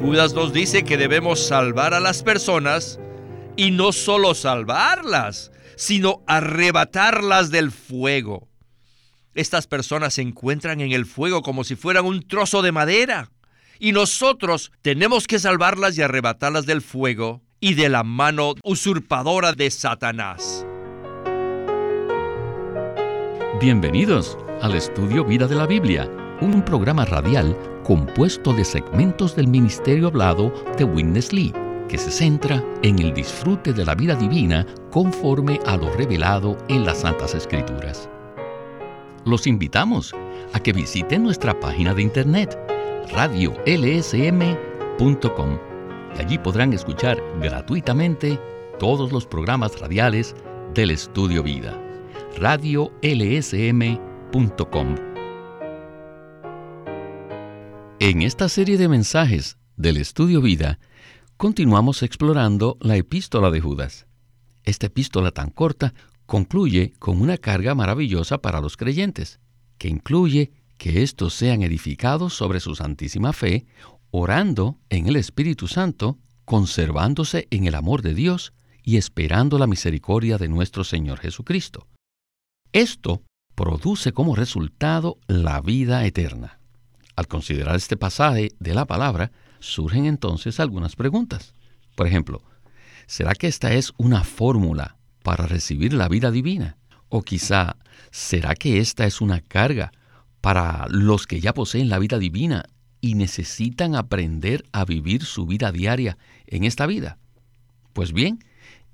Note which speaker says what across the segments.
Speaker 1: Judas nos dice que debemos salvar a las personas y no solo salvarlas, sino arrebatarlas del fuego. Estas personas se encuentran en el fuego como si fueran un trozo de madera. Y nosotros tenemos que salvarlas y arrebatarlas del fuego y de la mano usurpadora de Satanás.
Speaker 2: Bienvenidos al estudio Vida de la Biblia, un programa radial compuesto de segmentos del ministerio hablado de Witness Lee, que se centra en el disfrute de la vida divina conforme a lo revelado en las Santas Escrituras. Los invitamos a que visiten nuestra página de internet radiolsm.com y allí podrán escuchar gratuitamente todos los programas radiales del Estudio Vida. radiolsm.com En esta serie de mensajes del Estudio Vida, continuamos explorando la epístola de Judas. Esta epístola tan corta concluye con una carga maravillosa para los creyentes, que incluye que éstos sean edificados sobre su santísima fe, orando en el Espíritu Santo, conservándose en el amor de Dios y esperando la misericordia de nuestro Señor Jesucristo. Esto produce como resultado la vida eterna. Al considerar este pasaje de la palabra, surgen entonces algunas preguntas. Por ejemplo, ¿será que esta es una fórmula para recibir la vida divina? O quizá, ¿será que esta es una carga para los que ya poseen la vida divina y necesitan aprender a vivir su vida diaria en esta vida? Pues bien,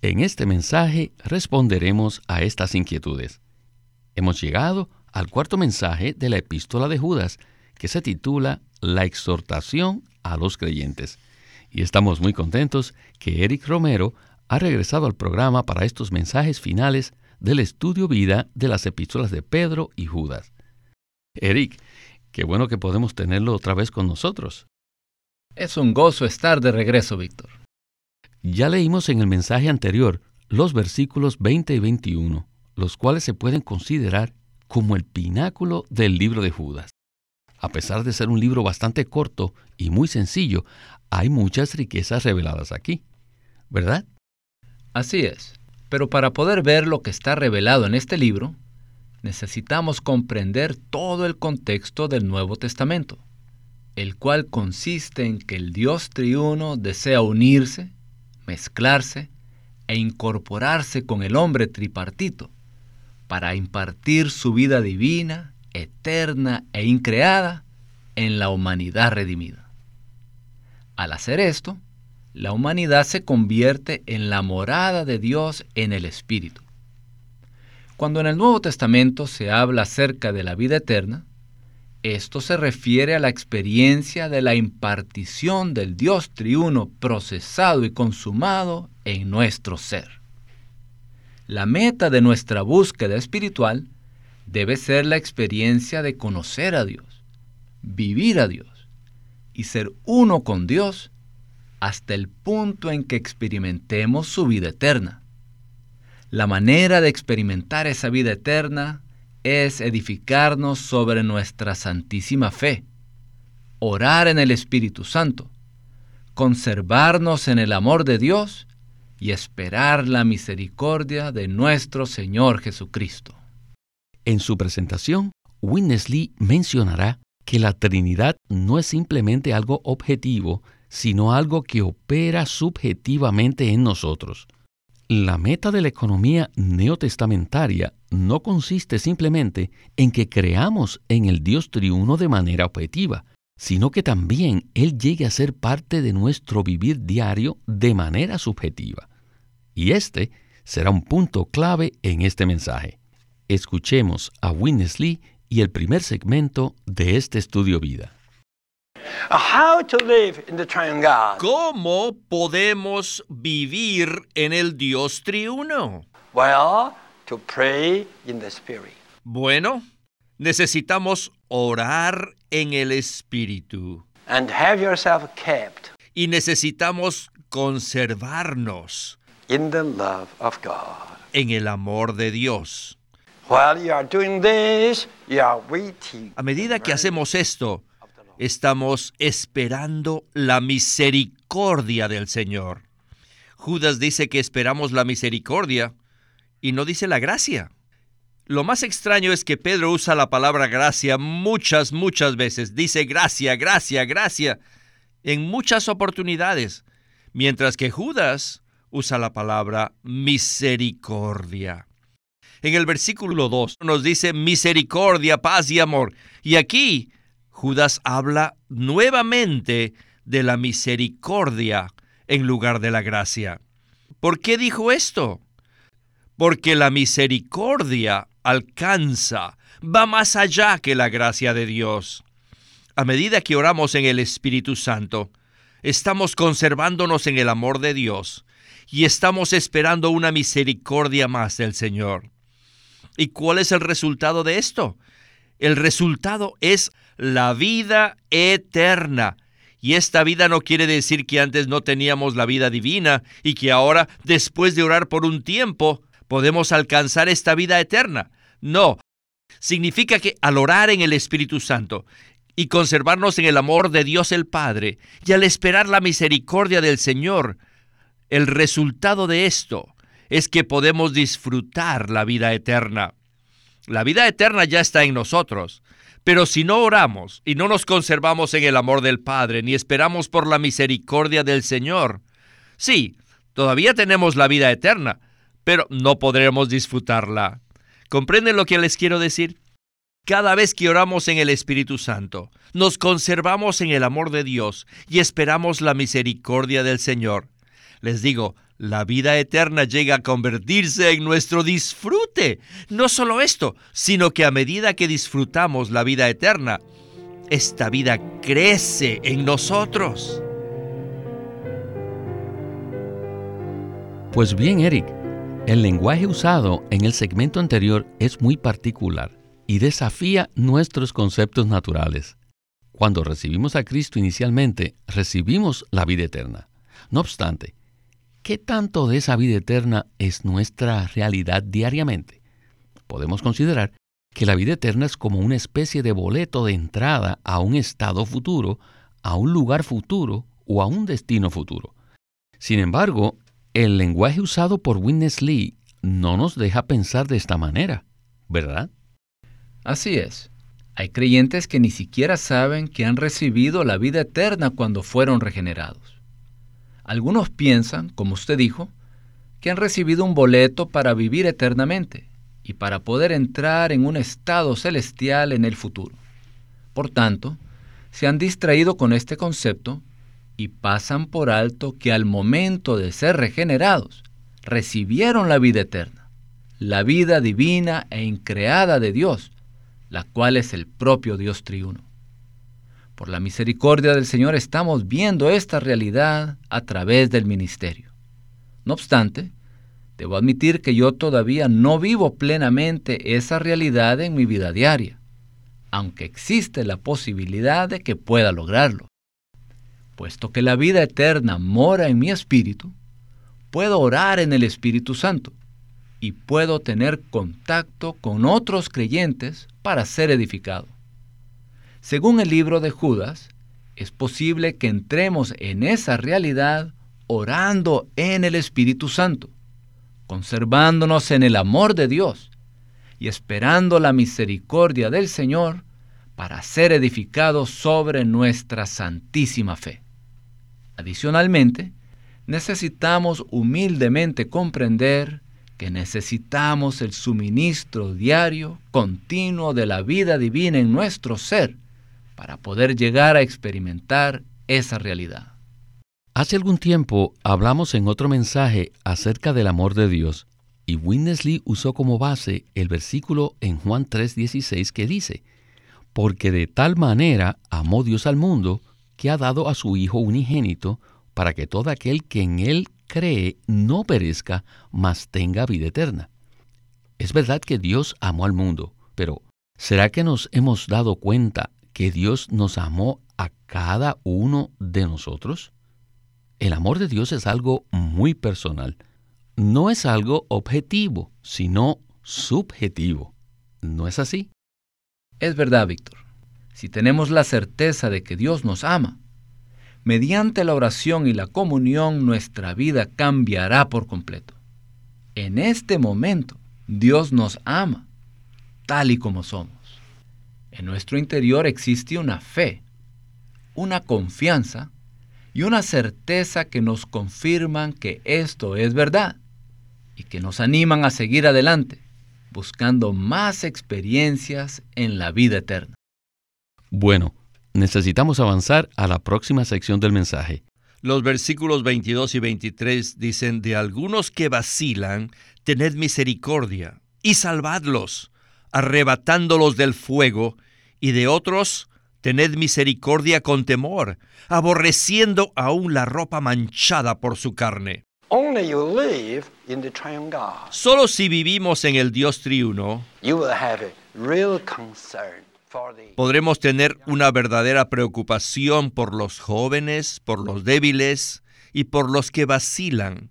Speaker 2: en este mensaje responderemos a estas inquietudes. Hemos llegado al cuarto mensaje de la epístola de Judas, que se titula La exhortación a los creyentes. Y estamos muy contentos que Eric Romero ha regresado al programa para estos mensajes finales del estudio vida de las epístolas de Pedro y Judas. Eric, qué bueno que podemos tenerlo otra vez con nosotros.
Speaker 3: Es un gozo estar de regreso, Víctor.
Speaker 2: Ya leímos en el mensaje anterior los versículos 20 y 21, los cuales se pueden considerar como el pináculo del libro de Judas. A pesar de ser un libro bastante corto y muy sencillo, hay muchas riquezas reveladas aquí, ¿verdad?
Speaker 3: Así es. Pero para poder ver lo que está revelado en este libro, necesitamos comprender todo el contexto del Nuevo Testamento, el cual consiste en que el Dios triuno desea unirse, mezclarse e incorporarse con el hombre tripartito para impartir su vida divina, eterna e increada en la humanidad redimida. Al hacer esto, la humanidad se convierte en la morada de Dios en el Espíritu. Cuando en el Nuevo Testamento se habla acerca de la vida eterna, esto se refiere a la experiencia de la impartición del Dios triuno procesado y consumado en nuestro ser. La meta de nuestra búsqueda espiritual debe ser la experiencia de conocer a Dios, vivir a Dios y ser uno con Dios hasta el punto en que experimentemos su vida eterna. La manera de experimentar esa vida eterna es edificarnos sobre nuestra santísima fe, orar en el Espíritu Santo, conservarnos en el amor de Dios y esperar la misericordia de nuestro Señor Jesucristo.
Speaker 2: En su presentación, Winnesley mencionará que la Trinidad no es simplemente algo objetivo, sino algo que opera subjetivamente en nosotros. La meta de la economía neotestamentaria no consiste simplemente en que creamos en el Dios triuno de manera objetiva, sino que también Él llegue a ser parte de nuestro vivir diario de manera subjetiva. Y este será un punto clave en este mensaje. Escuchemos a Winnesley y el primer segmento de este estudio vida.
Speaker 1: ¿Cómo podemos vivir en el Dios triuno? Bueno, necesitamos orar en el Espíritu. Y necesitamos conservarnos en el amor de Dios. A medida que hacemos esto, estamos esperando la misericordia del Señor. Judas dice que esperamos la misericordia y no dice la gracia. Lo más extraño es que Pedro usa la palabra gracia muchas, muchas veces. Dice gracia, gracia, gracia en muchas oportunidades, mientras que Judas usa la palabra misericordia. En el versículo 2 nos dice misericordia, paz y amor. Y aquí Judas habla nuevamente de la misericordia en lugar de la gracia. ¿Por qué dijo esto? Porque la misericordia alcanza, va más allá que la gracia de Dios. A medida que oramos en el Espíritu Santo, estamos conservándonos en el amor de Dios y estamos esperando una misericordia más del Señor. ¿Y cuál es el resultado de esto? El resultado es la vida eterna. Y esta vida no quiere decir que antes no teníamos la vida divina y que ahora, después de orar por un tiempo, podemos alcanzar esta vida eterna. No, significa que al orar en el Espíritu Santo y conservarnos en el amor de Dios el Padre y al esperar la misericordia del Señor, el resultado de esto es que podemos disfrutar la vida eterna. La vida eterna ya está en nosotros, pero si no oramos y no nos conservamos en el amor del Padre, ni esperamos por la misericordia del Señor, sí, todavía tenemos la vida eterna, pero no podremos disfrutarla. ¿Comprenden lo que les quiero decir? Cada vez que oramos en el Espíritu Santo, nos conservamos en el amor de Dios y esperamos la misericordia del Señor. Les digo, la vida eterna llega a convertirse en nuestro disfrute. No solo esto, sino que a medida que disfrutamos la vida eterna, esta vida crece en nosotros.
Speaker 2: Pues bien, Eric, el lenguaje usado en el segmento anterior es muy particular y desafía nuestros conceptos naturales. Cuando recibimos a Cristo inicialmente, recibimos la vida eterna. No obstante, ¿Qué tanto de esa vida eterna es nuestra realidad diariamente? Podemos considerar que la vida eterna es como una especie de boleto de entrada a un estado futuro, a un lugar futuro o a un destino futuro. Sin embargo, el lenguaje usado por Witness Lee no nos deja pensar de esta manera, ¿verdad?
Speaker 3: Así es. Hay creyentes que ni siquiera saben que han recibido la vida eterna cuando fueron regenerados. Algunos piensan, como usted dijo, que han recibido un boleto para vivir eternamente y para poder entrar en un estado celestial en el futuro. Por tanto, se han distraído con este concepto y pasan por alto que al momento de ser regenerados, recibieron la vida eterna, la vida divina e increada de Dios, la cual es el propio Dios triuno. Por la misericordia del Señor estamos viendo esta realidad a través del ministerio. No obstante, debo admitir que yo todavía no vivo plenamente esa realidad en mi vida diaria, aunque existe la posibilidad de que pueda lograrlo. Puesto que la vida eterna mora en mi espíritu, puedo orar en el Espíritu Santo y puedo tener contacto con otros creyentes para ser edificado. Según el libro de Judas, es posible que entremos en esa realidad orando en el Espíritu Santo, conservándonos en el amor de Dios y esperando la misericordia del Señor para ser edificados sobre nuestra santísima fe. Adicionalmente, necesitamos humildemente comprender que necesitamos el suministro diario, continuo de la vida divina en nuestro ser, para poder llegar a experimentar esa realidad.
Speaker 2: Hace algún tiempo hablamos en otro mensaje acerca del amor de Dios y Winnesley usó como base el versículo en Juan 3:16 que dice, porque de tal manera amó Dios al mundo que ha dado a su Hijo unigénito para que todo aquel que en Él cree no perezca, mas tenga vida eterna. Es verdad que Dios amó al mundo, pero ¿será que nos hemos dado cuenta que Dios nos amó a cada uno de nosotros? El amor de Dios es algo muy personal. No es algo objetivo, sino subjetivo. ¿No es así?
Speaker 3: Es verdad, Víctor. si tenemos la certeza de que Dios nos ama, mediante la oración y la comunión nuestra vida cambiará por completo. En este momento, Dios nos ama, tal y como somos. En nuestro interior existe una fe, una confianza y una certeza que nos confirman que esto es verdad y que nos animan a seguir adelante, buscando más experiencias en la vida eterna.
Speaker 2: Bueno, necesitamos avanzar a la próxima sección del mensaje.
Speaker 1: Los versículos 22 y 23 dicen, de algunos que vacilan, tened misericordia y salvadlos, arrebatándolos del fuego, y de otros, tened misericordia con temor, aborreciendo aún la ropa manchada por su carne. Solo si vivimos en el Dios triuno, podremos tener una verdadera preocupación por los jóvenes, por los débiles y por los que vacilan.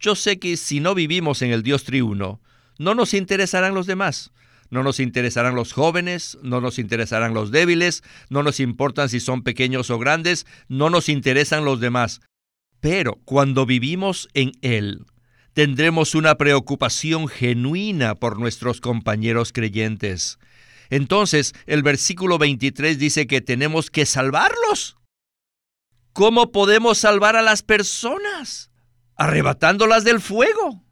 Speaker 1: Yo sé que si no vivimos en el Dios triuno, no nos interesarán los demás. No nos interesarán los jóvenes, no nos interesarán los débiles, no nos importan si son pequeños o grandes, no nos interesan los demás. Pero cuando vivimos en Él, tendremos una preocupación genuina por nuestros compañeros creyentes. Entonces, el versículo 23 dice que tenemos que salvarlos. ¿Cómo podemos salvar a las personas? Arrebatándolas del fuego.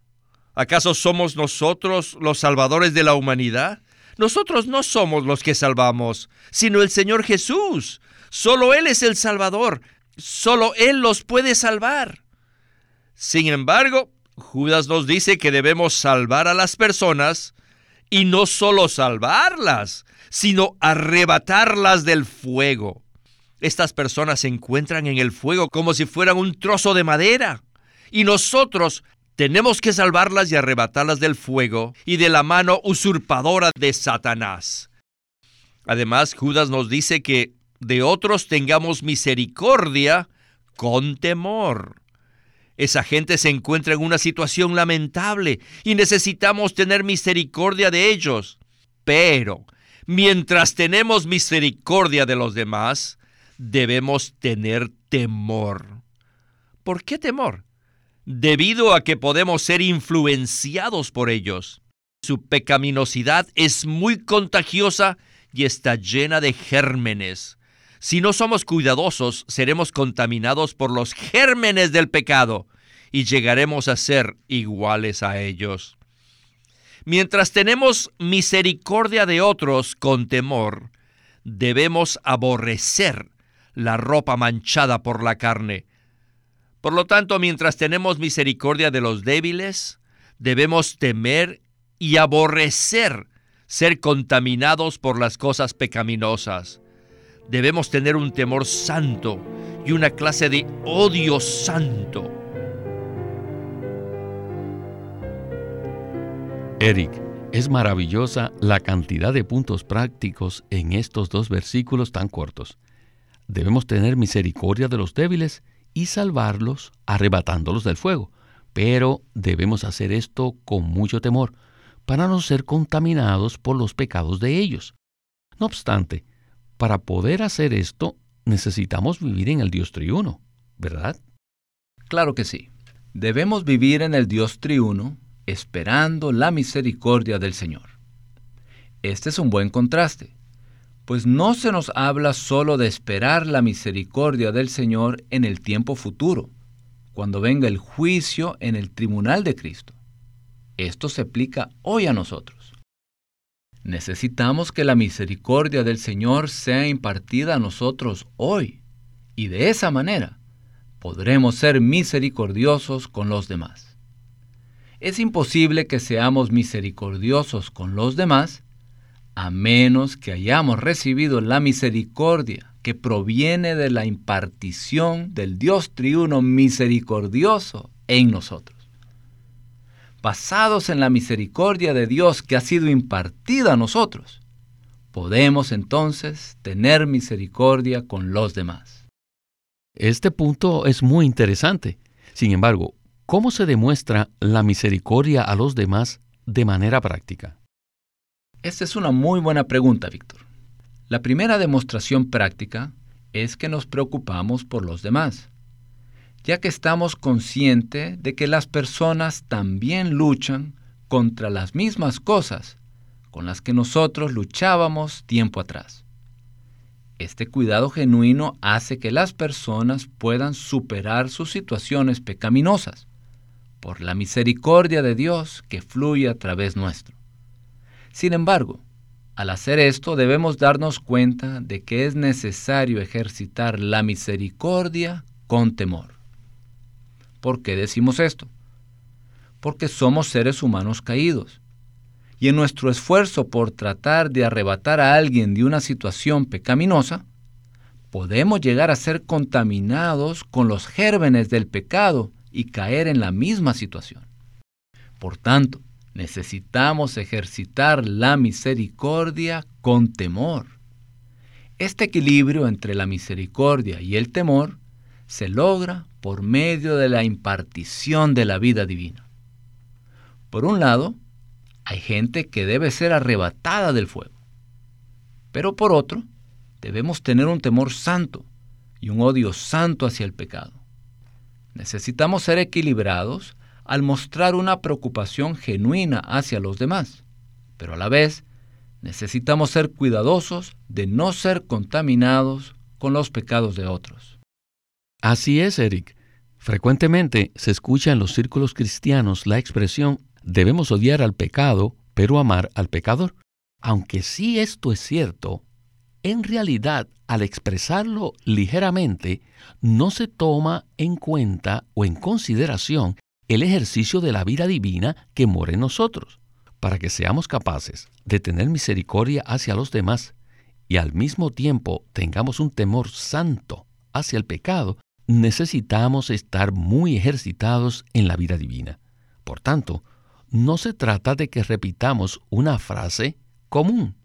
Speaker 1: ¿Acaso somos nosotros los salvadores de la humanidad? Nosotros no somos los que salvamos, sino el Señor Jesús. Solo Él es el Salvador. Solo Él los puede salvar. Sin embargo, Judas nos dice que debemos salvar a las personas y no solo salvarlas, sino arrebatarlas del fuego. Estas personas se encuentran en el fuego como si fueran un trozo de madera. Y nosotros tenemos que salvarlas y arrebatarlas del fuego y de la mano usurpadora de Satanás. Además, Judas nos dice que de otros tengamos misericordia con temor. Esa gente se encuentra en una situación lamentable y necesitamos tener misericordia de ellos. Pero, mientras tenemos misericordia de los demás, debemos tener temor. ¿Por qué temor? Debido a que podemos ser influenciados por ellos. Su pecaminosidad es muy contagiosa y está llena de gérmenes. Si no somos cuidadosos, seremos contaminados por los gérmenes del pecado y llegaremos a ser iguales a ellos. Mientras tenemos misericordia de otros con temor, debemos aborrecer la ropa manchada por la carne. Por lo tanto, mientras tenemos misericordia de los débiles, debemos temer y aborrecer ser contaminados por las cosas pecaminosas debemos tener un temor santo y una clase de odio santo.
Speaker 2: Eric, es maravillosa la cantidad de puntos prácticos en estos dos versículos tan cortos. Debemos tener misericordia de los débiles y salvarlos arrebatándolos del fuego, pero debemos hacer esto con mucho temor para no ser contaminados por los pecados de ellos. No obstante, para poder hacer esto, necesitamos vivir en el Dios triuno, ¿verdad?
Speaker 3: Claro que sí. Debemos vivir en el Dios triuno esperando la misericordia del Señor. Este es un buen contraste, pues no se nos habla solo de esperar la misericordia del Señor en el tiempo futuro, cuando venga el juicio en el tribunal de Cristo. Esto se aplica hoy a nosotros. Necesitamos que la misericordia del Señor sea impartida a nosotros hoy, y de esa manera podremos ser misericordiosos con los demás. Es imposible que seamos misericordiosos con los demás a menos que hayamos recibido la misericordia que proviene de la impartición del Dios triuno misericordioso en nosotros basados en la misericordia de Dios que ha sido impartida a nosotros, podemos entonces tener misericordia con los demás.
Speaker 2: Este punto es muy interesante. Sin embargo, ¿cómo se demuestra la misericordia a los demás de manera práctica?
Speaker 3: Esta es una muy buena pregunta, Víctor. La primera demostración práctica es que nos preocupamos por los demás, ya que estamos conscientes de que las personas también luchan contra las mismas cosas con las que nosotros luchábamos tiempo atrás. Este cuidado genuino hace que las personas puedan superar sus situaciones pecaminosas por la misericordia de Dios que fluye a través nuestro. Sin embargo, al hacer esto debemos darnos cuenta de que es necesario ejercitar la misericordia con temor. ¿Por qué decimos esto? Porque somos seres humanos caídos. Y en nuestro esfuerzo por tratar de arrebatar a alguien de una situación pecaminosa, podemos llegar a ser contaminados con los gérmenes del pecado y caer en la misma situación. Por tanto, necesitamos ejercitar la misericordia con temor. Este equilibrio entre la misericordia y el temor se logra por medio de la impartición de la vida divina. Por un lado, hay gente que debe ser arrebatada del fuego. Pero por otro, debemos tener un temor santo y un odio santo hacia el pecado. Necesitamos ser equilibrados al mostrar una preocupación genuina hacia los demás, pero a la vez necesitamos ser cuidadosos de no ser contaminados con los pecados de otros.
Speaker 2: Así es, Eric. Frecuentemente se escucha en los círculos cristianos la expresión debemos odiar al pecado, pero amar al pecador. Aunque sí esto es cierto, en realidad al expresarlo ligeramente no se toma en cuenta o en consideración el ejercicio de la vida divina que mora en nosotros, para que seamos capaces de tener misericordia hacia los demás y al mismo tiempo tengamos un temor santo hacia el pecado, necesitamos estar muy ejercitados en la vida divina. Por tanto, no se trata de que repitamos una frase común,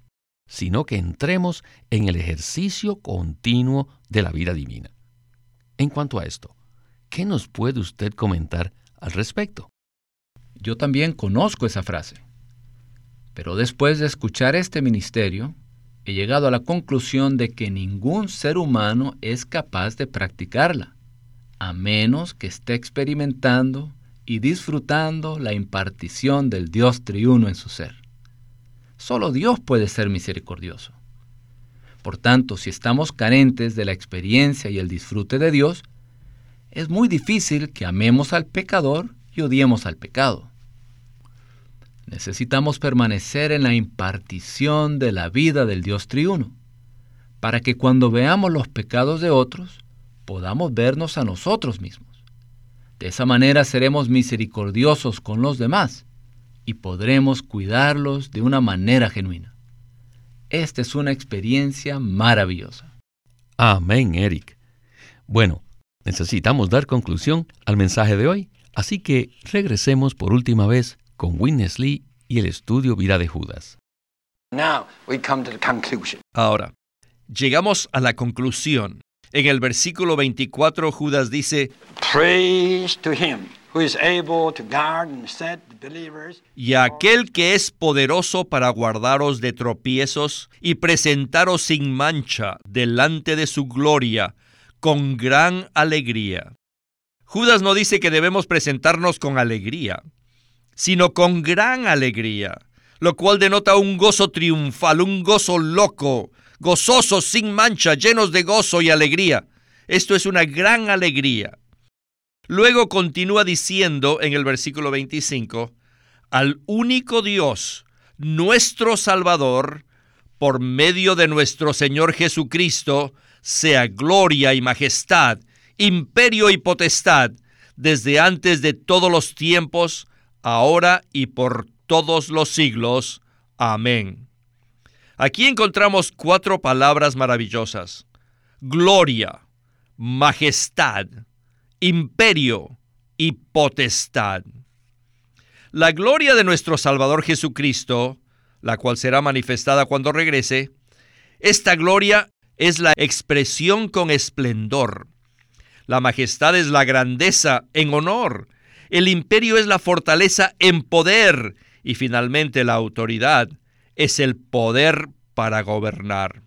Speaker 2: sino que entremos en el ejercicio continuo de la vida divina. En cuanto a esto, ¿qué nos puede usted comentar al respecto.
Speaker 3: Yo también conozco esa frase. Pero después de escuchar este ministerio, he llegado a la conclusión de que ningún ser humano es capaz de practicarla, a menos que esté experimentando y disfrutando la impartición del Dios triuno en su ser. Solo Dios puede ser misericordioso. Por tanto, si estamos carentes de la experiencia y el disfrute de Dios, es muy difícil que amemos al pecador y odiemos al pecado. Necesitamos permanecer en la impartición de la vida del Dios triuno, para que cuando veamos los pecados de otros, podamos vernos a nosotros mismos. De esa manera seremos misericordiosos con los demás y podremos cuidarlos de una manera genuina. Esta es una experiencia maravillosa.
Speaker 2: Amén, Eric. Bueno, Necesitamos dar conclusión al mensaje de hoy, así que regresemos por última vez con Witness Lee y el estudio Vida de Judas.
Speaker 1: Ahora, llegamos a la conclusión. En el versículo 24 Judas dice, y aquel que es poderoso para guardaros de tropiezos y presentaros sin mancha delante de su gloria con gran alegría. Judas no dice que debemos presentarnos con alegría, sino con gran alegría, lo cual denota un gozo triunfal, un gozo loco, gozoso, sin mancha, llenos de gozo y alegría. Esto es una gran alegría. Luego continúa diciendo en el versículo 25, al único Dios, nuestro Salvador, por medio de nuestro Señor Jesucristo, sea gloria y majestad, imperio y potestad, desde antes de todos los tiempos, ahora y por todos los siglos. Amén. Aquí encontramos cuatro palabras maravillosas. Gloria, majestad, imperio y potestad. La gloria de nuestro Salvador Jesucristo, la cual será manifestada cuando regrese, esta gloria es la expresión con esplendor. La majestad es la grandeza en honor. El imperio es la fortaleza en poder. Y finalmente la autoridad es el poder para gobernar.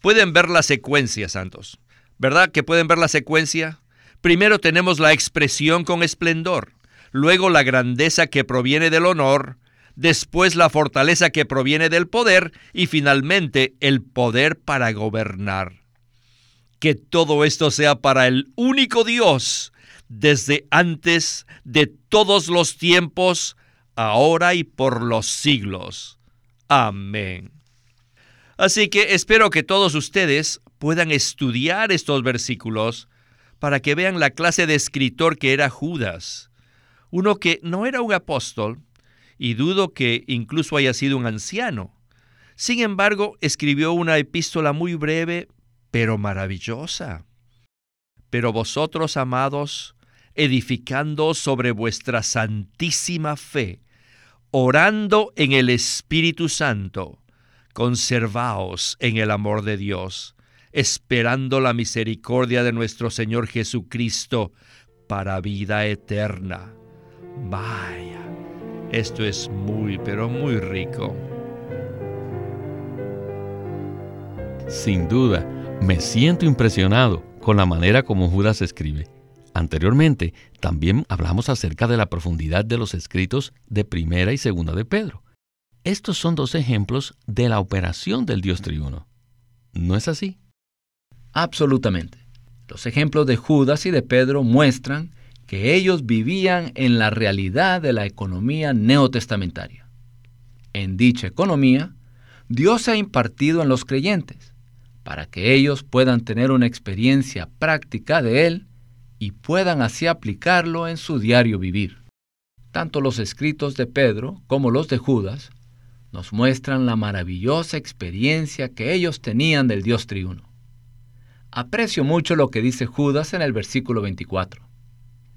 Speaker 1: Pueden ver la secuencia, santos. ¿Verdad que pueden ver la secuencia? Primero tenemos la expresión con esplendor, luego la grandeza que proviene del honor, después la fortaleza que proviene del poder y finalmente el poder para gobernar. Que todo esto sea para el único Dios, desde antes de todos los tiempos, ahora y por los siglos. Amén. Así que espero que todos ustedes puedan estudiar estos versículos para que vean la clase de escritor que era Judas, uno que no era un apóstol, y dudo que incluso haya sido un anciano. Sin embargo, escribió una epístola muy breve, pero maravillosa. Pero vosotros, amados, edificando sobre vuestra santísima fe, orando en el Espíritu Santo, conservaos en el amor de Dios, esperando la misericordia de nuestro Señor Jesucristo para vida eterna. Vaya, esto es muy, pero muy rico.
Speaker 2: Sin duda, me siento impresionado con la manera como Judas escribe. Anteriormente, también hablamos acerca de la profundidad de los escritos de primera y segunda de Pedro. Estos son dos ejemplos de la operación del Dios triuno. ¿No es así?
Speaker 3: Absolutamente. Los ejemplos de Judas y de Pedro muestran que ellos vivían en la realidad de la economía neotestamentaria. En dicha economía, Dios se ha impartido en los creyentes para que ellos puedan tener una experiencia práctica de Él y puedan así aplicarlo en su diario vivir. Tanto los escritos de Pedro como los de Judas nos muestran la maravillosa experiencia que ellos tenían del Dios triuno. Aprecio mucho lo que dice Judas en el versículo 24.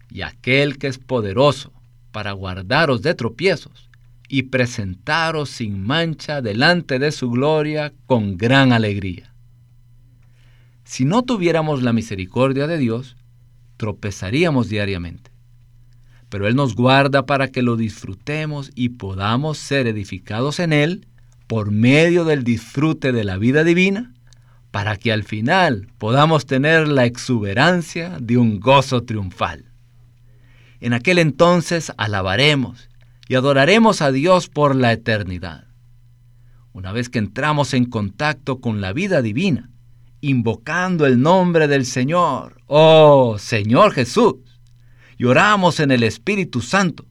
Speaker 3: Y aquel que es poderoso para guardaros de tropiezos y presentaros sin mancha delante de su gloria con gran alegría. Si no tuviéramos la misericordia de Dios, tropezaríamos diariamente. Pero Él nos guarda para que lo disfrutemos y podamos ser edificados en Él por medio del disfrute de la vida divina, para que al final podamos tener la exuberancia de un gozo triunfal. En aquel entonces alabaremos y adoraremos a Dios por la eternidad. Una vez que entramos en contacto con la vida divina, invocando el nombre del Señor, oh Señor Jesús, y oramos en el Espíritu Santo.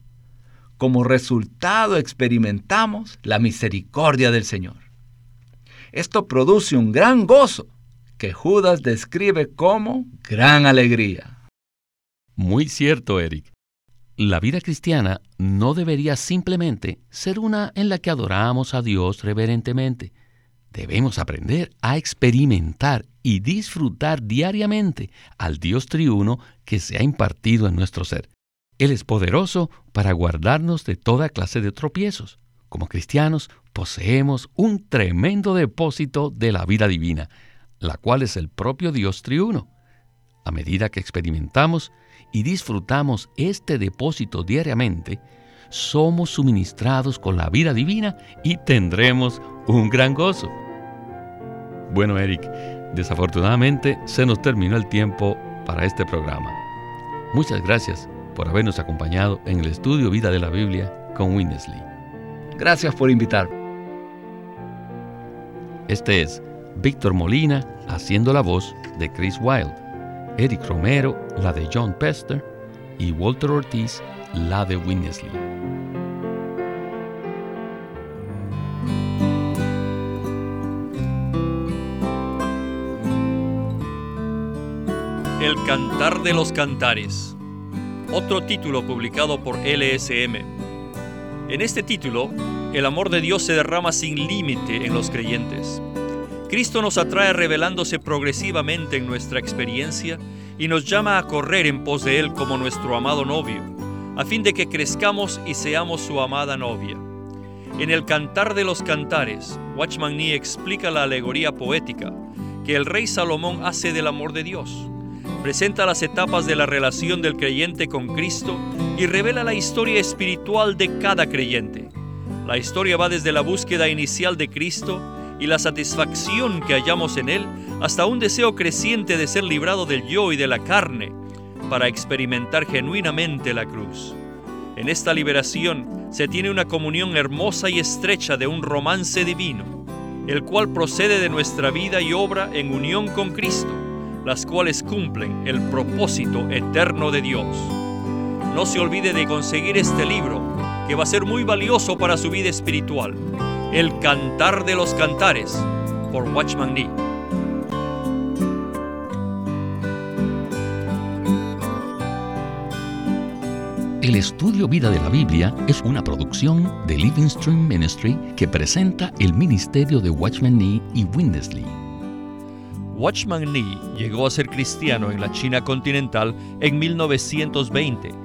Speaker 3: Como resultado experimentamos la misericordia del Señor. Esto produce un gran gozo que Judas describe como gran alegría.
Speaker 2: Muy cierto, Eric. La vida cristiana no debería simplemente ser una en la que adoramos a Dios reverentemente, Debemos aprender a experimentar y disfrutar diariamente al Dios triuno que se ha impartido en nuestro ser. Él es poderoso para guardarnos de toda clase de tropiezos. Como cristianos poseemos un tremendo depósito de la vida divina, la cual es el propio Dios triuno. A medida que experimentamos y disfrutamos este depósito diariamente, somos suministrados con la vida divina y tendremos un gran gozo. Bueno, Eric, desafortunadamente se nos terminó el tiempo para este programa. Muchas gracias por habernos acompañado en el estudio Vida de la Biblia con Winnesley.
Speaker 3: Gracias por invitar.
Speaker 2: Este es Víctor Molina haciendo la voz de Chris Wilde, Eric Romero la de John Pester y Walter Ortiz la de Winnesley.
Speaker 1: El Cantar de los Cantares, otro título publicado por LSM. En este título, el amor de Dios se derrama sin límite en los creyentes. Cristo nos atrae revelándose progresivamente en nuestra experiencia y nos llama a correr en pos de Él como nuestro amado novio, a fin de que crezcamos y seamos su amada novia. En el Cantar de los Cantares, Watchman Nee explica la alegoría poética que el rey Salomón hace del amor de Dios presenta las etapas de la relación del creyente con Cristo y revela la historia espiritual de cada creyente. La historia va desde la búsqueda inicial de Cristo y la satisfacción que hallamos en Él hasta un deseo creciente de ser librado del yo y de la carne para experimentar genuinamente la cruz. En esta liberación se tiene una comunión hermosa y estrecha de un romance divino, el cual procede de nuestra vida y obra en unión con Cristo, las cuales cumplen el propósito eterno de Dios. No se olvide de conseguir este libro, que va a ser muy valioso para su vida espiritual. El Cantar de los Cantares, por Watchman Nee.
Speaker 2: El estudio Vida de la Biblia es una producción de Living Stream Ministry que presenta el ministerio de Watchman Nee y Windesley.
Speaker 1: Watchman Nee llegó a ser cristiano en la China continental en 1920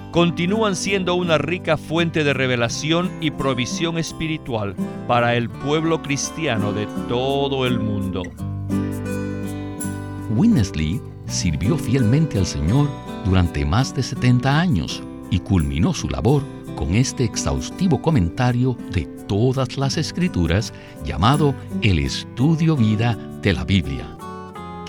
Speaker 1: continúan siendo una rica fuente de revelación y provisión espiritual para el pueblo cristiano de todo el mundo.
Speaker 2: Winnesley sirvió fielmente al Señor durante más de 70 años y culminó su labor con este exhaustivo comentario de todas las escrituras llamado El Estudio Vida de la Biblia.